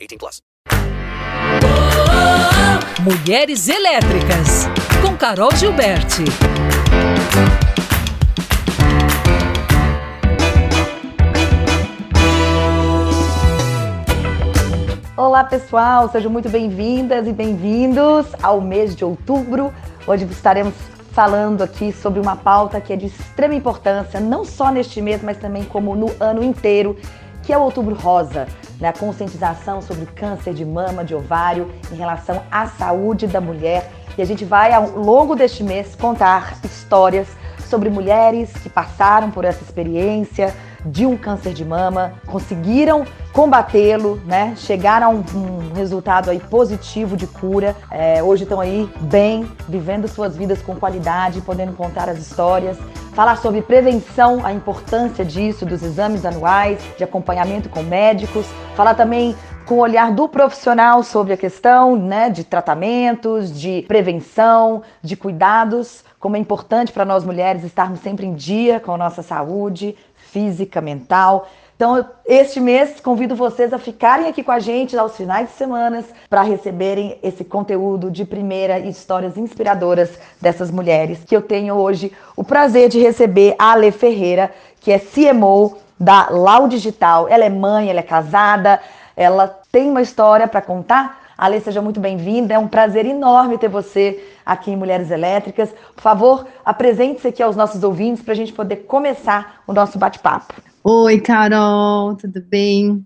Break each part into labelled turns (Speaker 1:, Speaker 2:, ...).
Speaker 1: 18 plus.
Speaker 2: Mulheres Elétricas, com Carol Gilberti.
Speaker 3: Olá pessoal, sejam muito bem-vindas e bem-vindos ao mês de outubro. Hoje estaremos falando aqui sobre uma pauta que é de extrema importância, não só neste mês, mas também como no ano inteiro, que é o Outubro Rosa, né? a conscientização sobre câncer de mama, de ovário, em relação à saúde da mulher. E a gente vai, ao longo deste mês, contar histórias sobre mulheres que passaram por essa experiência, de um câncer de mama, conseguiram combatê-lo, né? Chegaram a um, um, resultado aí positivo de cura. É, hoje estão aí bem, vivendo suas vidas com qualidade, podendo contar as histórias, falar sobre prevenção, a importância disso, dos exames anuais, de acompanhamento com médicos, falar também com o olhar do profissional sobre a questão né, de tratamentos, de prevenção, de cuidados, como é importante para nós mulheres estarmos sempre em dia com a nossa saúde, física, mental. Então, este mês convido vocês a ficarem aqui com a gente aos finais de semana para receberem esse conteúdo de primeira e histórias inspiradoras dessas mulheres que eu tenho hoje o prazer de receber a Ale Ferreira, que é CMO da Lau Digital. Ela é mãe, ela é casada, ela tem uma história para contar. Ale, seja muito bem-vinda. É um prazer enorme ter você aqui em Mulheres Elétricas. Por favor, apresente-se aqui aos nossos ouvintes para a gente poder começar o nosso bate-papo.
Speaker 4: Oi, Carol, tudo bem?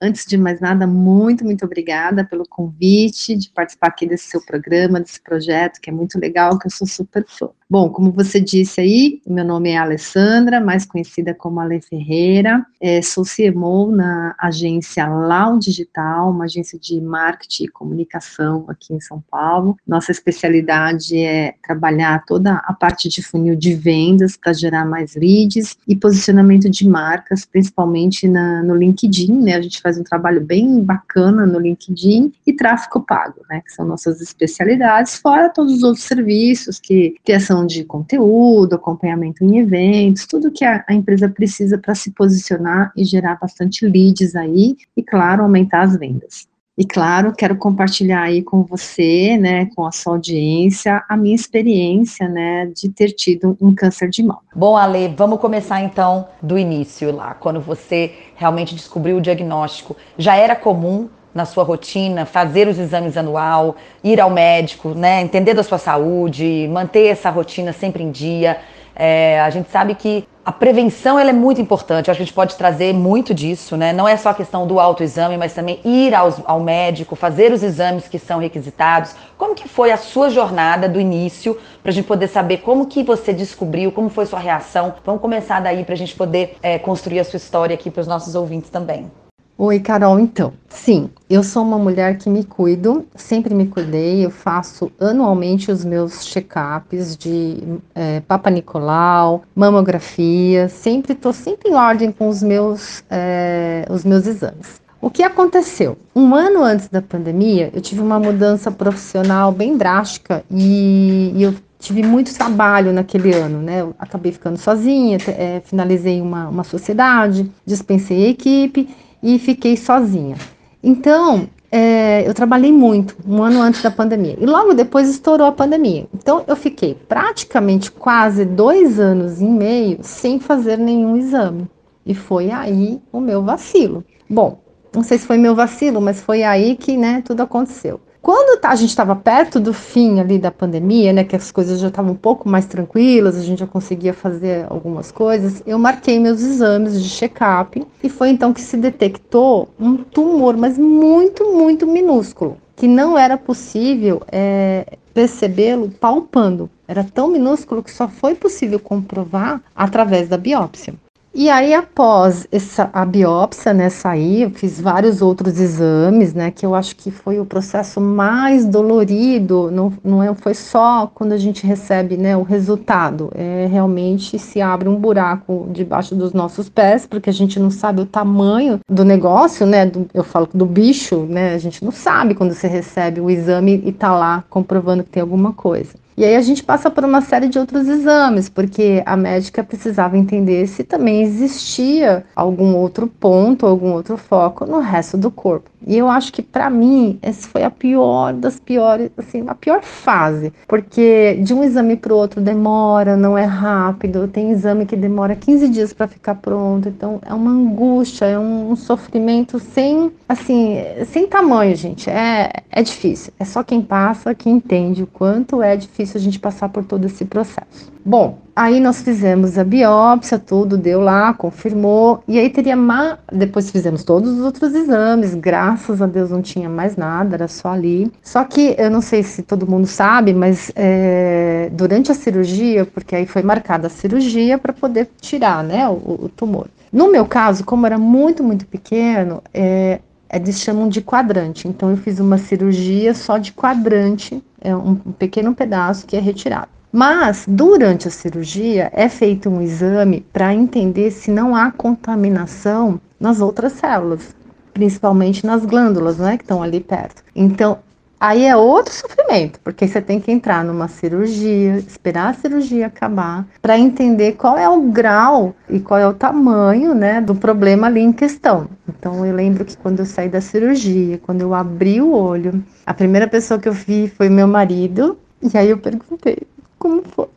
Speaker 4: Antes de mais nada, muito, muito obrigada pelo convite de participar aqui desse seu programa, desse projeto, que é muito legal, que eu sou super fã. Bom, como você disse aí, meu nome é Alessandra, mais conhecida como Ale Ferreira, é, sou CMO na agência Lau Digital, uma agência de marketing e comunicação aqui em São Paulo. Nossa especialidade é trabalhar toda a parte de funil de vendas para gerar mais leads e posicionamento de marcas, principalmente na, no LinkedIn, né? gente faz um trabalho bem bacana no LinkedIn e tráfego pago, né, que são nossas especialidades, fora todos os outros serviços, que criação de conteúdo, acompanhamento em eventos, tudo que a, a empresa precisa para se posicionar e gerar bastante leads aí e, claro, aumentar as vendas. E claro, quero compartilhar aí com você, né, com a sua audiência, a minha experiência, né, de ter tido um câncer de mama.
Speaker 3: Bom, Ale, vamos começar então do início lá, quando você realmente descobriu o diagnóstico. Já era comum na sua rotina fazer os exames anual, ir ao médico, né, entender da sua saúde, manter essa rotina sempre em dia. É, a gente sabe que a prevenção ela é muito importante. acho que a gente pode trazer muito disso, né? Não é só a questão do autoexame, mas também ir aos, ao médico, fazer os exames que são requisitados. Como que foi a sua jornada do início, para a gente poder saber como que você descobriu, como foi sua reação? Vamos começar daí para a gente poder é, construir a sua história aqui para os nossos ouvintes também.
Speaker 4: Oi, Carol. Então, sim, eu sou uma mulher que me cuido, sempre me cuidei. Eu faço anualmente os meus check-ups de é, Papa Nicolau, mamografia. Sempre estou sempre em ordem com os meus, é, os meus exames. O que aconteceu? Um ano antes da pandemia, eu tive uma mudança profissional bem drástica e, e eu tive muito trabalho naquele ano, né? Eu acabei ficando sozinha, é, finalizei uma, uma sociedade, dispensei a equipe e fiquei sozinha. Então, é, eu trabalhei muito, um ano antes da pandemia. E logo depois estourou a pandemia. Então, eu fiquei praticamente quase dois anos e meio sem fazer nenhum exame. E foi aí o meu vacilo. Bom, não sei se foi meu vacilo, mas foi aí que, né, tudo aconteceu. Quando tá, a gente estava perto do fim ali da pandemia, né, que as coisas já estavam um pouco mais tranquilas, a gente já conseguia fazer algumas coisas, eu marquei meus exames de check-up e foi então que se detectou um tumor, mas muito, muito minúsculo, que não era possível é, percebê-lo palpando. Era tão minúsculo que só foi possível comprovar através da biópsia. E aí, após essa, a biópsia, né, sair, eu fiz vários outros exames, né, que eu acho que foi o processo mais dolorido, não, não é, foi só quando a gente recebe, né, o resultado, é realmente se abre um buraco debaixo dos nossos pés, porque a gente não sabe o tamanho do negócio, né, do, eu falo do bicho, né, a gente não sabe quando você recebe o exame e tá lá comprovando que tem alguma coisa. E aí a gente passa por uma série de outros exames, porque a médica precisava entender se também existia algum outro ponto, algum outro foco no resto do corpo. E eu acho que para mim essa foi a pior das piores, assim, a pior fase, porque de um exame para o outro demora, não é rápido, tem exame que demora 15 dias para ficar pronto, então é uma angústia, é um, sofrimento sem, assim, sem tamanho, gente. É, é difícil. É só quem passa que entende o quanto é difícil a gente passar por todo esse processo. Bom, aí nós fizemos a biópsia, tudo deu lá, confirmou, e aí teria ma... depois fizemos todos os outros exames, graças a Deus não tinha mais nada, era só ali. Só que eu não sei se todo mundo sabe, mas é, durante a cirurgia, porque aí foi marcada a cirurgia para poder tirar, né, o, o, tumor. No meu caso, como era muito, muito pequeno, é, eles chamam de quadrante. Então eu fiz uma cirurgia só de quadrante, é um pequeno pedaço que é retirado. Mas, durante a cirurgia, é feito um exame para entender se não há contaminação nas outras células, principalmente nas glândulas, né, que estão ali perto. Então, aí é outro sofrimento, porque você tem que entrar numa cirurgia, esperar a cirurgia acabar, para entender qual é o grau e qual é o tamanho, né, do problema ali em questão. Então, eu lembro que quando eu saí da cirurgia, quando eu abri o olho, a primeira pessoa que eu vi foi meu marido, e aí eu perguntei: como foi.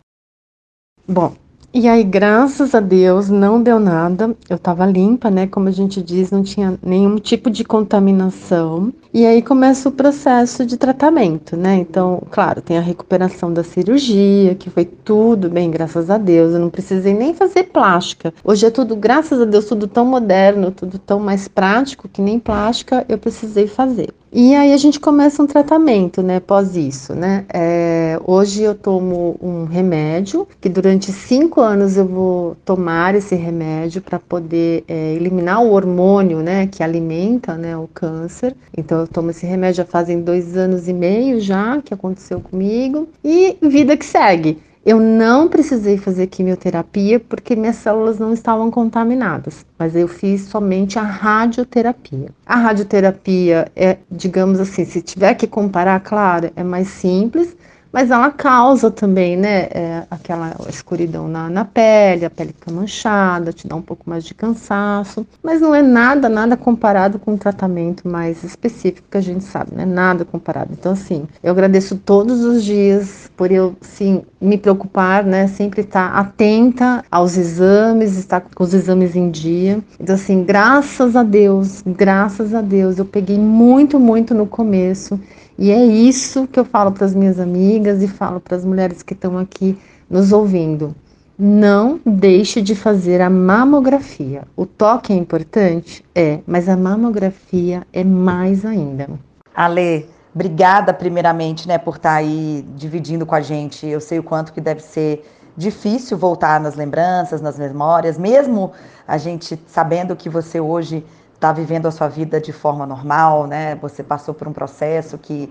Speaker 4: Bom, e aí, graças a Deus, não deu nada. Eu tava limpa, né? Como a gente diz, não tinha nenhum tipo de contaminação. E aí começa o processo de tratamento, né? Então, claro, tem a recuperação da cirurgia, que foi tudo bem, graças a Deus. Eu não precisei nem fazer plástica. Hoje é tudo, graças a Deus, tudo tão moderno, tudo tão mais prático que nem plástica eu precisei fazer. E aí a gente começa um tratamento, né, pós isso, né? É, hoje eu tomo um remédio, que durante cinco anos eu vou tomar esse remédio para poder é, eliminar o hormônio, né, que alimenta, né, o câncer. Então eu tomo esse remédio já fazem dois anos e meio já, que aconteceu comigo, e vida que segue. Eu não precisei fazer quimioterapia porque minhas células não estavam contaminadas, mas eu fiz somente a radioterapia. A radioterapia é, digamos assim, se tiver que comparar, claro, é mais simples, mas ela causa também, né, é, aquela escuridão na, na pele, a pele fica manchada, te dá um pouco mais de cansaço, mas não é nada, nada comparado com um tratamento mais específico que a gente sabe, né, nada comparado. Então, assim, eu agradeço todos os dias por eu, sim, me preocupar, né, sempre estar atenta aos exames, estar com os exames em dia. Então, assim, graças a Deus, graças a Deus, eu peguei muito, muito no começo e é isso que eu falo para as minhas amigas e falo para as mulheres que estão aqui nos ouvindo. Não deixe de fazer a mamografia. O toque é importante? É, mas a mamografia é mais ainda.
Speaker 3: Ale, obrigada primeiramente, né, por estar tá aí dividindo com a gente. Eu sei o quanto que deve ser difícil voltar nas lembranças, nas memórias, mesmo a gente sabendo que você hoje está vivendo a sua vida de forma normal, né? Você passou por um processo que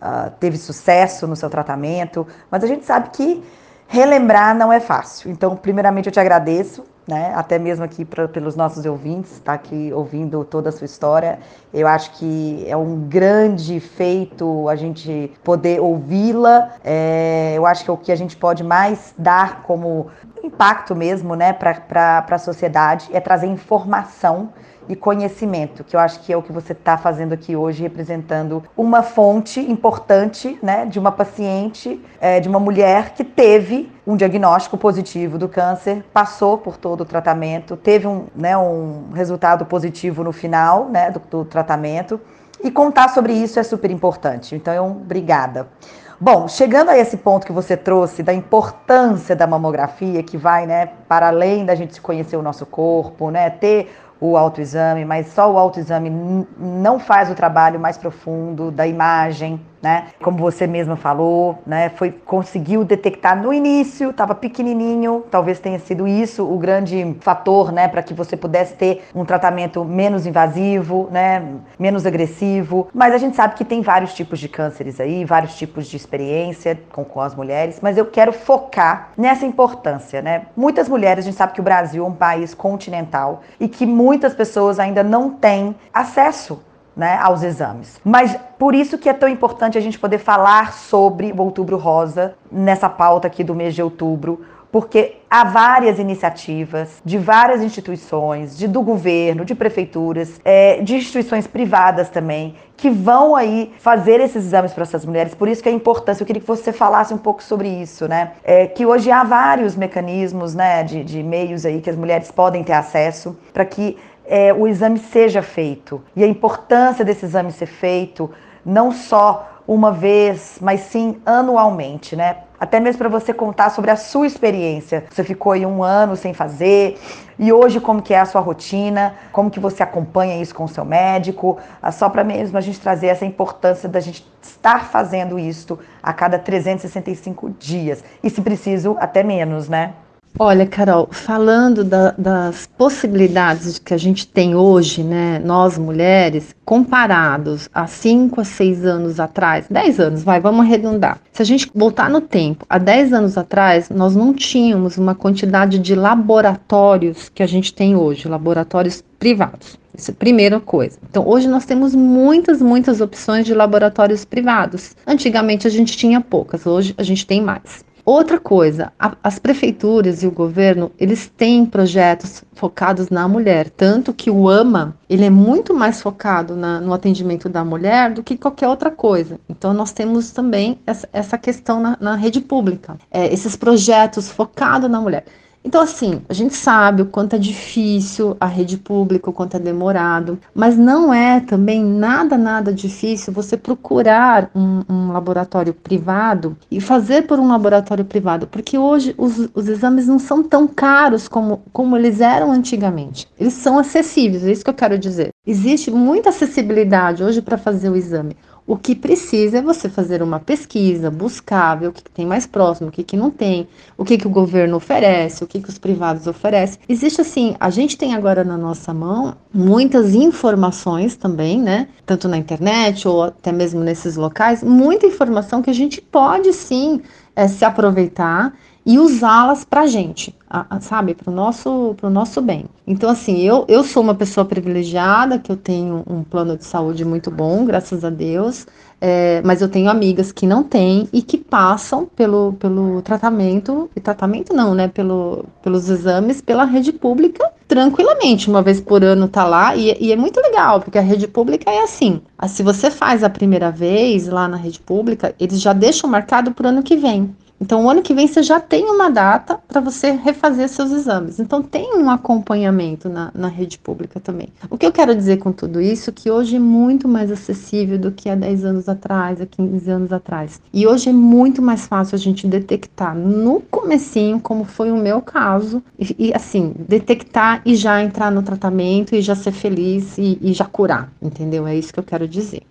Speaker 3: uh, teve sucesso no seu tratamento, mas a gente sabe que relembrar não é fácil. Então, primeiramente, eu te agradeço, né? Até mesmo aqui pra, pelos nossos ouvintes, tá aqui ouvindo toda a sua história. Eu acho que é um grande feito a gente poder ouvi-la. É, eu acho que é o que a gente pode mais dar como impacto mesmo, né, para a sociedade, é trazer informação e conhecimento, que eu acho que é o que você está fazendo aqui hoje, representando uma fonte importante, né, de uma paciente, é, de uma mulher que teve um diagnóstico positivo do câncer, passou por todo o tratamento, teve um, né, um resultado positivo no final, né, do, do tratamento, e contar sobre isso é super importante. Então, obrigada. Bom, chegando a esse ponto que você trouxe da importância da mamografia, que vai, né, para além da gente conhecer o nosso corpo, né, ter o autoexame, mas só o autoexame não faz o trabalho mais profundo da imagem, né? Como você mesma falou, né? Foi conseguiu detectar no início, estava pequenininho, talvez tenha sido isso o grande fator, né, para que você pudesse ter um tratamento menos invasivo, né, menos agressivo. Mas a gente sabe que tem vários tipos de cânceres aí, vários tipos de experiência com, com as mulheres, mas eu quero focar nessa importância, né? Muitas mulheres, a gente sabe que o Brasil é um país continental e que muitas pessoas ainda não têm acesso né, aos exames. Mas por isso que é tão importante a gente poder falar sobre o Outubro Rosa nessa pauta aqui do mês de outubro, porque há várias iniciativas de várias instituições, de, do governo, de prefeituras, é, de instituições privadas também, que vão aí fazer esses exames para essas mulheres. Por isso que é importante, eu queria que você falasse um pouco sobre isso, né? É, que hoje há vários mecanismos, né, de, de meios aí que as mulheres podem ter acesso para que é, o exame seja feito. E a importância desse exame ser feito, não só uma vez, mas sim anualmente, né? Até mesmo para você contar sobre a sua experiência. Você ficou aí um ano sem fazer, e hoje como que é a sua rotina, como que você acompanha isso com o seu médico, ah, só para mesmo a gente trazer essa importância da gente estar fazendo isso a cada 365 dias. E se preciso, até menos, né?
Speaker 4: Olha, Carol, falando da, das possibilidades que a gente tem hoje, né, nós mulheres, comparados a 5 a 6 anos atrás, 10 anos, vai, vamos arredondar. Se a gente voltar no tempo, há 10 anos atrás, nós não tínhamos uma quantidade de laboratórios que a gente tem hoje, laboratórios privados. Isso é a primeira coisa. Então, hoje nós temos muitas, muitas opções de laboratórios privados. Antigamente a gente tinha poucas, hoje a gente tem mais. Outra coisa, a, as prefeituras e o governo, eles têm projetos focados na mulher, tanto que o AMA, ele é muito mais focado na, no atendimento da mulher do que qualquer outra coisa. Então, nós temos também essa, essa questão na, na rede pública, é, esses projetos focados na mulher. Então, assim, a gente sabe o quanto é difícil a rede pública, o quanto é demorado, mas não é também nada, nada difícil você procurar um, um laboratório privado e fazer por um laboratório privado, porque hoje os, os exames não são tão caros como, como eles eram antigamente. Eles são acessíveis, é isso que eu quero dizer. Existe muita acessibilidade hoje para fazer o exame. O que precisa é você fazer uma pesquisa, buscar, ver o que, tem mais próximo, o que, que não tem, o que, que o governo oferece, o que, que os privados oferecem. Existe assim, a gente tem agora na nossa mão muitas informações também, né? Tanto na internet ou até mesmo nesses locais, muita informação que a gente pode sim é, se aproveitar e usá-las para gente, sabe, para o nosso, nosso bem. Então, assim, eu, eu sou uma pessoa privilegiada, que eu tenho um plano de saúde muito bom, graças a Deus, é, mas eu tenho amigas que não têm e que passam pelo, pelo tratamento, e tratamento não, né, pelo, pelos exames pela rede pública tranquilamente, uma vez por ano tá lá, e, e é muito legal, porque a rede pública é assim, se você faz a primeira vez lá na rede pública, eles já deixam marcado para o ano que vem. Então, o ano que vem você já tem uma data para você refazer seus exames. Então, tem um acompanhamento na, na rede pública também. O que eu quero dizer com tudo isso é que hoje é muito mais acessível do que há 10 anos atrás, há 15 anos atrás. E hoje é muito mais fácil a gente detectar no comecinho, como foi o meu caso, e, e assim, detectar e já entrar no tratamento e já ser feliz e, e já curar, entendeu? É isso que eu quero dizer.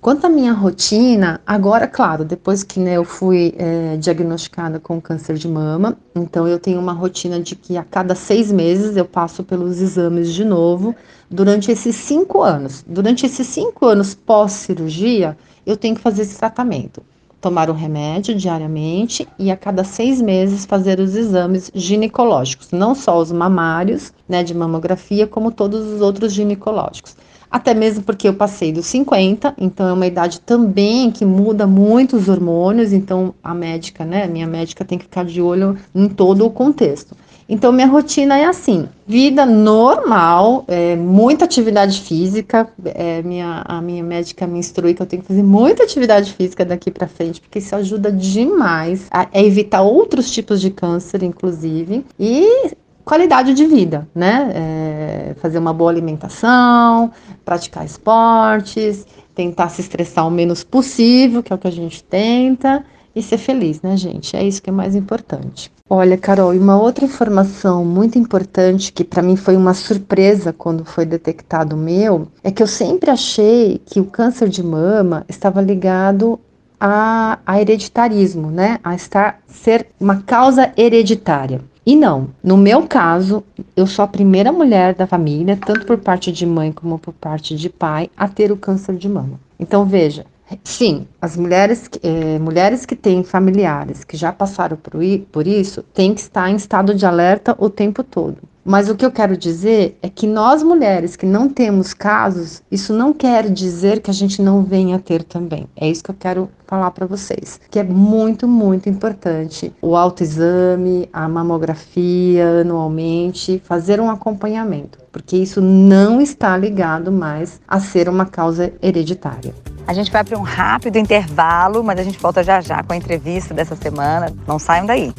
Speaker 4: Quanto à minha rotina, agora, claro, depois que né, eu fui é, diagnosticada com câncer de mama, então eu tenho uma rotina de que a cada seis meses eu passo pelos exames de novo durante esses cinco anos. Durante esses cinco anos pós-cirurgia, eu tenho que fazer esse tratamento. Tomar o remédio diariamente e a cada seis meses fazer os exames ginecológicos, não só os mamários, né, de mamografia, como todos os outros ginecológicos. Até mesmo porque eu passei dos 50, então é uma idade também que muda muito os hormônios, então a médica, né, minha médica tem que ficar de olho em todo o contexto. Então, minha rotina é assim: vida normal, é, muita atividade física. É, minha, a minha médica me instrui que eu tenho que fazer muita atividade física daqui para frente, porque isso ajuda demais a, a evitar outros tipos de câncer, inclusive. E qualidade de vida, né? É, fazer uma boa alimentação, praticar esportes, tentar se estressar o menos possível, que é o que a gente tenta, e ser feliz, né, gente? É isso que é mais importante. Olha, Carol, e uma outra informação muito importante que para mim foi uma surpresa quando foi detectado o meu, é que eu sempre achei que o câncer de mama estava ligado a, a hereditarismo, né? A estar ser uma causa hereditária. E não, no meu caso, eu sou a primeira mulher da família, tanto por parte de mãe como por parte de pai, a ter o câncer de mama. Então veja, Sim, as mulheres, eh, mulheres que têm familiares que já passaram por, por isso têm que estar em estado de alerta o tempo todo. Mas o que eu quero dizer é que nós mulheres que não temos casos, isso não quer dizer que a gente não venha a ter também. É isso que eu quero falar para vocês, que é muito, muito importante o autoexame, a mamografia anualmente, fazer um acompanhamento, porque isso não está ligado mais a ser uma causa hereditária.
Speaker 3: A gente vai para um rápido intervalo, mas a gente volta já já com a entrevista dessa semana. Não saiam daí.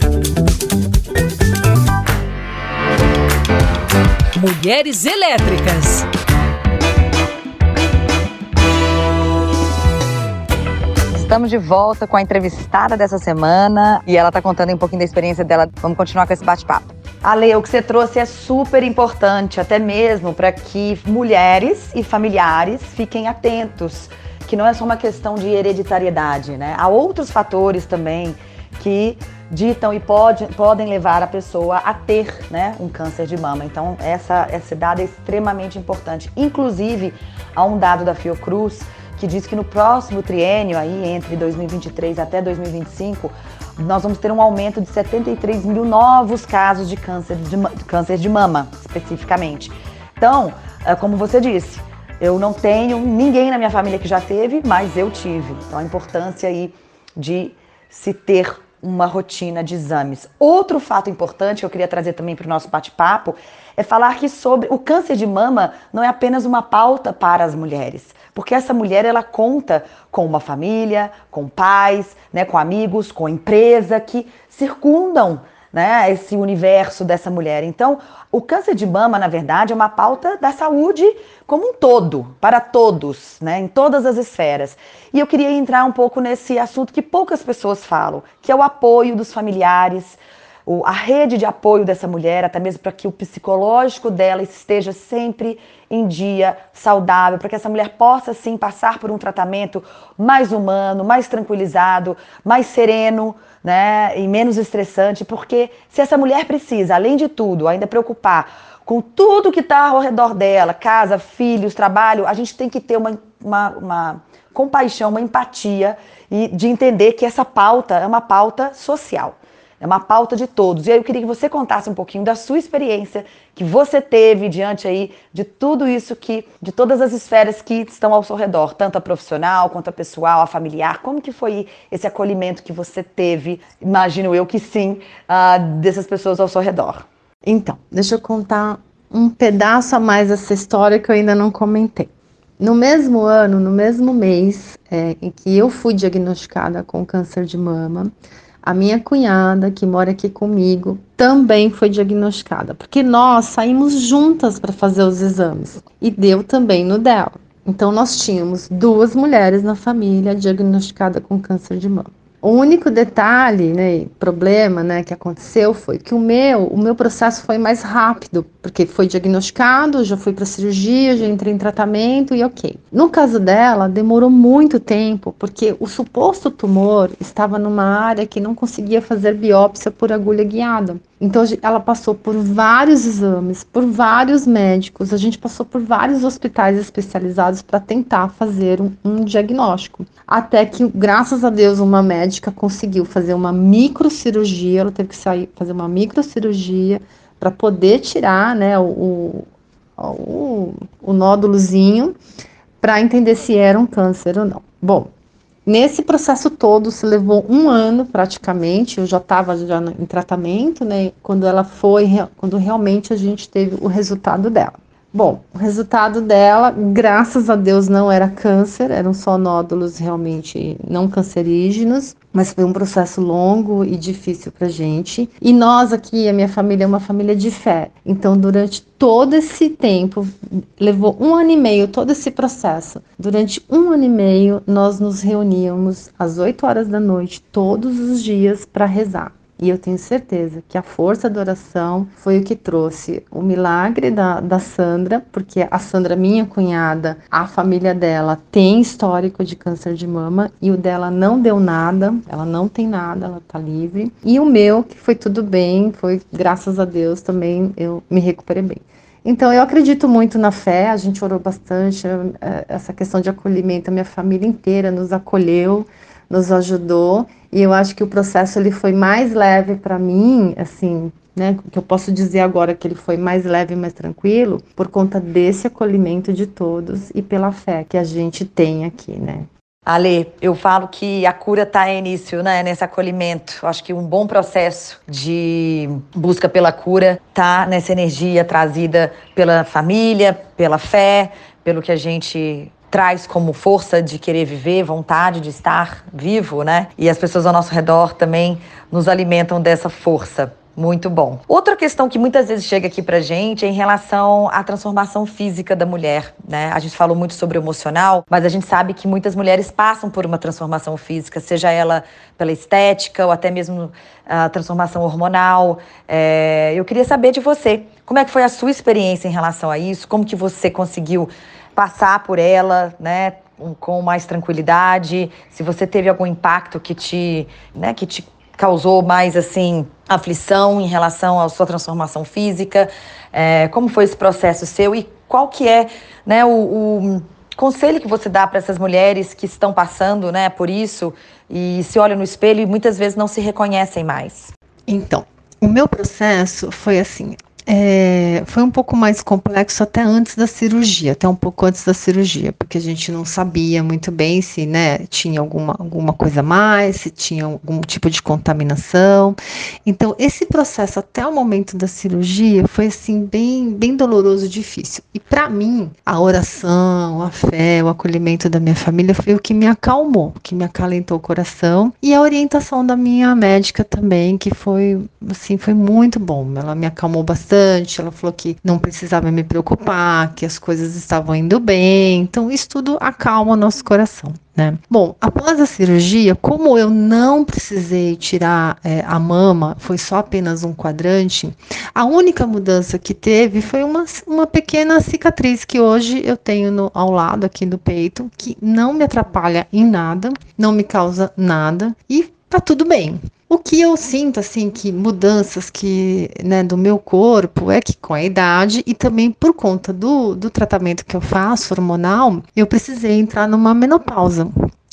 Speaker 2: Mulheres Elétricas.
Speaker 3: Estamos de volta com a entrevistada dessa semana e ela está contando um pouquinho da experiência dela. Vamos continuar com esse bate-papo. Ale, o que você trouxe é super importante, até mesmo para que mulheres e familiares fiquem atentos que não é só uma questão de hereditariedade, né? Há outros fatores também que ditam e pode, podem levar a pessoa a ter né, um câncer de mama. Então, essa, esse dado é extremamente importante. Inclusive, há um dado da Fiocruz que diz que no próximo triênio, aí, entre 2023 até 2025, nós vamos ter um aumento de 73 mil novos casos de câncer de, câncer de mama, especificamente. Então, é como você disse, eu não tenho ninguém na minha família que já teve, mas eu tive. Então a importância aí de se ter uma rotina de exames. Outro fato importante que eu queria trazer também para o nosso bate-papo é falar que sobre o câncer de mama não é apenas uma pauta para as mulheres, porque essa mulher ela conta com uma família, com pais, né, com amigos, com empresa que circundam né, esse universo dessa mulher. Então, o câncer de mama, na verdade, é uma pauta da saúde como um todo, para todos, né, em todas as esferas. E eu queria entrar um pouco nesse assunto que poucas pessoas falam, que é o apoio dos familiares, a rede de apoio dessa mulher, até mesmo para que o psicológico dela esteja sempre em dia, saudável, para que essa mulher possa sim passar por um tratamento mais humano, mais tranquilizado, mais sereno, né, e menos estressante, porque se essa mulher precisa, além de tudo, ainda preocupar com tudo que está ao redor dela, casa, filhos, trabalho, a gente tem que ter uma, uma, uma compaixão, uma empatia e de entender que essa pauta é uma pauta social. É uma pauta de todos. E aí eu queria que você contasse um pouquinho da sua experiência que você teve diante aí de tudo isso que, de todas as esferas que estão ao seu redor, tanto a profissional quanto a pessoal, a familiar. Como que foi esse acolhimento que você teve? Imagino eu que sim, uh, dessas pessoas ao seu redor.
Speaker 4: Então, deixa eu contar um pedaço a mais dessa história que eu ainda não comentei. No mesmo ano, no mesmo mês é, em que eu fui diagnosticada com câncer de mama, a minha cunhada, que mora aqui comigo, também foi diagnosticada, porque nós saímos juntas para fazer os exames e deu também no dela. Então, nós tínhamos duas mulheres na família diagnosticadas com câncer de mama. O único detalhe, né, problema, né, que aconteceu foi que o meu, o meu processo foi mais rápido, porque foi diagnosticado, já fui para cirurgia, já entrei em tratamento e ok. No caso dela, demorou muito tempo, porque o suposto tumor estava numa área que não conseguia fazer biópsia por agulha guiada. Então ela passou por vários exames, por vários médicos, a gente passou por vários hospitais especializados para tentar fazer um, um, diagnóstico. Até que, graças a Deus, uma médica conseguiu fazer uma microcirurgia, ela teve que sair fazer uma microcirurgia para poder tirar né, o, o, o nódulozinho para entender se era um câncer ou não. Bom, nesse processo todo se levou um ano praticamente. Eu já estava já em tratamento, né? Quando ela foi, quando realmente a gente teve o resultado dela. Bom, o resultado dela, graças a Deus, não era câncer, eram só nódulos realmente não cancerígenos, mas foi um processo longo e difícil para gente. E nós aqui, a minha família é uma família de fé, então durante todo esse tempo, levou um ano e meio todo esse processo. Durante um ano e meio, nós nos reuníamos às 8 horas da noite, todos os dias, para rezar. E eu tenho certeza que a força da oração foi o que trouxe o milagre da, da Sandra, porque a Sandra, minha cunhada, a família dela tem histórico de câncer de mama e o dela não deu nada, ela não tem nada, ela tá livre. E o meu, que foi tudo bem, foi graças a Deus também eu me recuperei bem. Então, eu acredito muito na fé, a gente orou bastante, é, essa questão de acolhimento, a minha família inteira nos acolheu, nos ajudou. E eu acho que o processo ele foi mais leve para mim, assim, né, que eu posso dizer agora que ele foi mais leve mais tranquilo por conta desse acolhimento de todos e pela fé que a gente tem aqui, né?
Speaker 3: Ale, eu falo que a cura está em início, né, nesse acolhimento. Eu acho que um bom processo de busca pela cura tá nessa energia trazida pela família, pela fé, pelo que a gente traz como força de querer viver, vontade de estar vivo, né? E as pessoas ao nosso redor também nos alimentam dessa força. Muito bom. Outra questão que muitas vezes chega aqui pra gente é em relação à transformação física da mulher, né? A gente falou muito sobre o emocional, mas a gente sabe que muitas mulheres passam por uma transformação física, seja ela pela estética ou até mesmo a transformação hormonal. É... eu queria saber de você, como é que foi a sua experiência em relação a isso? Como que você conseguiu passar por ela, né, com mais tranquilidade, se você teve algum impacto que te, né, que te causou mais assim aflição em relação à sua transformação física, é, como foi esse processo seu e qual que é, né, o, o conselho que você dá para essas mulheres que estão passando, né, por isso e se olham no espelho e muitas vezes não se reconhecem mais?
Speaker 4: Então, o meu processo foi assim. É, foi um pouco mais complexo até antes da cirurgia, até um pouco antes da cirurgia, porque a gente não sabia muito bem se né, tinha alguma, alguma coisa a mais, se tinha algum tipo de contaminação. Então, esse processo até o momento da cirurgia foi assim bem, bem doloroso, difícil. E para mim, a oração, a fé, o acolhimento da minha família foi o que me acalmou, que me acalentou o coração e a orientação da minha médica também, que foi assim, foi muito bom. Ela me acalmou bastante bastante. Ela falou que não precisava me preocupar, que as coisas estavam indo bem. Então, isso tudo acalma o nosso coração. Né? Bom, após a cirurgia, como eu não precisei tirar é, a mama, foi só apenas um quadrante, a única mudança que teve foi uma, uma pequena cicatriz que hoje eu tenho no, ao lado aqui do peito, que não me atrapalha em nada, não me causa nada e tá tudo bem. O que eu sinto, assim, que mudanças que, né, do meu corpo é que com a idade e também por conta do, do tratamento que eu faço hormonal, eu precisei entrar numa menopausa.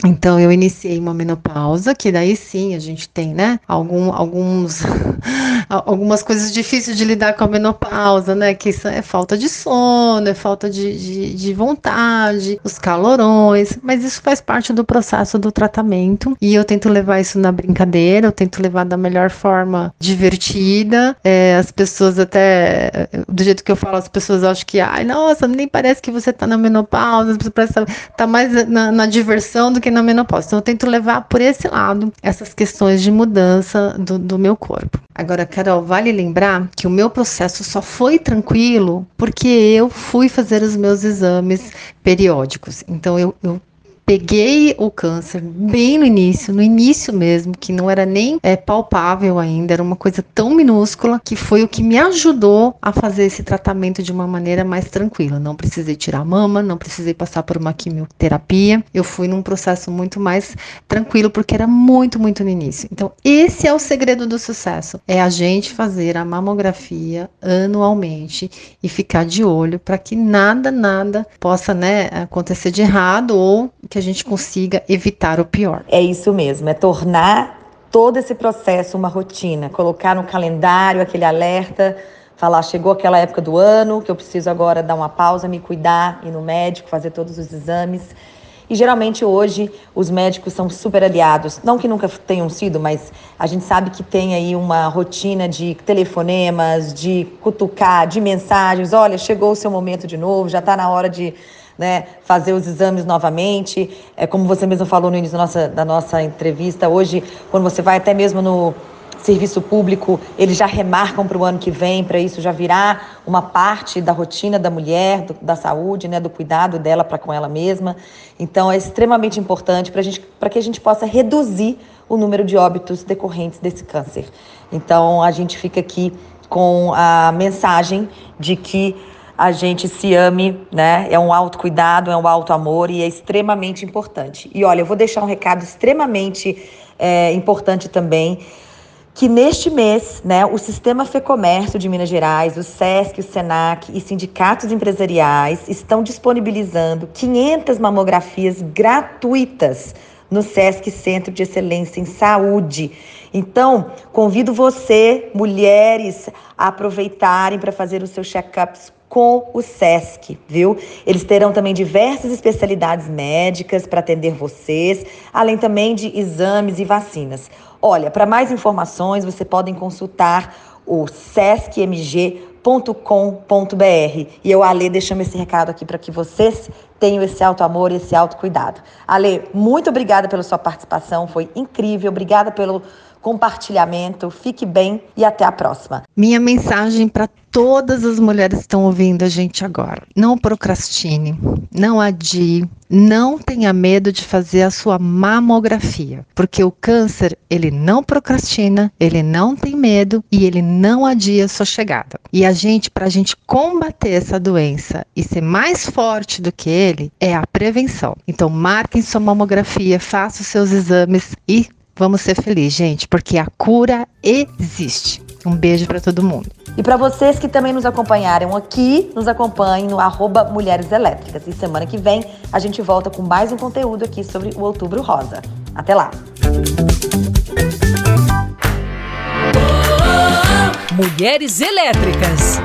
Speaker 4: Então eu iniciei uma menopausa, que daí sim a gente tem, né, algum, alguns, algumas coisas difíceis de lidar com a menopausa, né, que é falta de sono, é falta de, de, de, vontade, os calorões, mas isso faz parte do processo do tratamento. E eu tento levar isso na brincadeira, eu tento levar da melhor forma divertida, é, as pessoas até, do jeito que eu falo, as pessoas acham que, ai, nossa, nem parece que você tá na menopausa, parece tá mais na, na diversão do que na menopausa. Então, eu tento levar por esse lado essas questões de mudança do, do meu corpo. Agora, Carol, vale lembrar que o meu processo só foi tranquilo porque eu fui fazer os meus exames periódicos. Então, eu, eu peguei o câncer bem no início, no início mesmo, que não era nem é, palpável ainda, era uma coisa tão minúscula que foi o que me ajudou a fazer esse tratamento de uma maneira mais tranquila. Não precisei tirar a mama, não precisei passar por uma quimioterapia. Eu fui num processo muito mais tranquilo porque era muito, muito no início. Então, esse é o segredo do sucesso: é a gente fazer a mamografia anualmente e ficar de olho para que nada, nada possa, né, acontecer de errado ou que que a gente consiga evitar o pior.
Speaker 3: É isso mesmo, é tornar todo esse processo uma rotina, colocar no calendário aquele alerta falar, chegou aquela época do ano que eu preciso agora dar uma pausa, me cuidar, ir no médico, fazer todos os exames. E geralmente hoje os médicos são super aliados. Não que nunca tenham sido, mas a gente sabe que tem aí uma rotina de telefonemas, de cutucar, de mensagens. Olha, chegou o seu momento de novo, já está na hora de né, fazer os exames novamente. É como você mesmo falou no início da nossa, da nossa entrevista, hoje, quando você vai até mesmo no serviço público, eles já remarcam para o ano que vem, para isso já virar uma parte da rotina da mulher, do, da saúde, né, do cuidado dela para com ela mesma. Então, é extremamente importante para que a gente possa reduzir o número de óbitos decorrentes desse câncer. Então, a gente fica aqui com a mensagem de que a gente se ame, né? É um autocuidado, é um auto amor e é extremamente importante. E olha, eu vou deixar um recado extremamente é, importante também que neste mês, né, o Sistema Fecomércio de Minas Gerais, o SESC, o SENAC e sindicatos empresariais estão disponibilizando 500 mamografias gratuitas no SESC Centro de Excelência em Saúde. Então, convido você, mulheres, a aproveitarem para fazer os seus check-ups com o SESC, viu? Eles terão também diversas especialidades médicas para atender vocês, além também de exames e vacinas. Olha, para mais informações, você podem consultar o sescmg.com.br. E eu, Ale, deixamos esse recado aqui para que vocês tenham esse alto amor e esse alto cuidado. Ale, muito obrigada pela sua participação, foi incrível. Obrigada pelo compartilhamento. Fique bem e até a próxima.
Speaker 4: Minha mensagem para todas as mulheres que estão ouvindo a gente agora: não procrastine, não adie, não tenha medo de fazer a sua mamografia, porque o câncer ele não procrastina, ele não tem medo e ele não adia a sua chegada. E a gente, para a gente combater essa doença e ser mais forte do que ele, é a prevenção. Então marquem sua mamografia, façam seus exames e Vamos ser felizes, gente, porque a cura existe. Um beijo para todo mundo.
Speaker 3: E para vocês que também nos acompanharam aqui, nos acompanhem no arroba Mulheres Elétricas. E semana que vem a gente volta com mais um conteúdo aqui sobre o Outubro Rosa. Até lá!
Speaker 2: Mulheres Elétricas.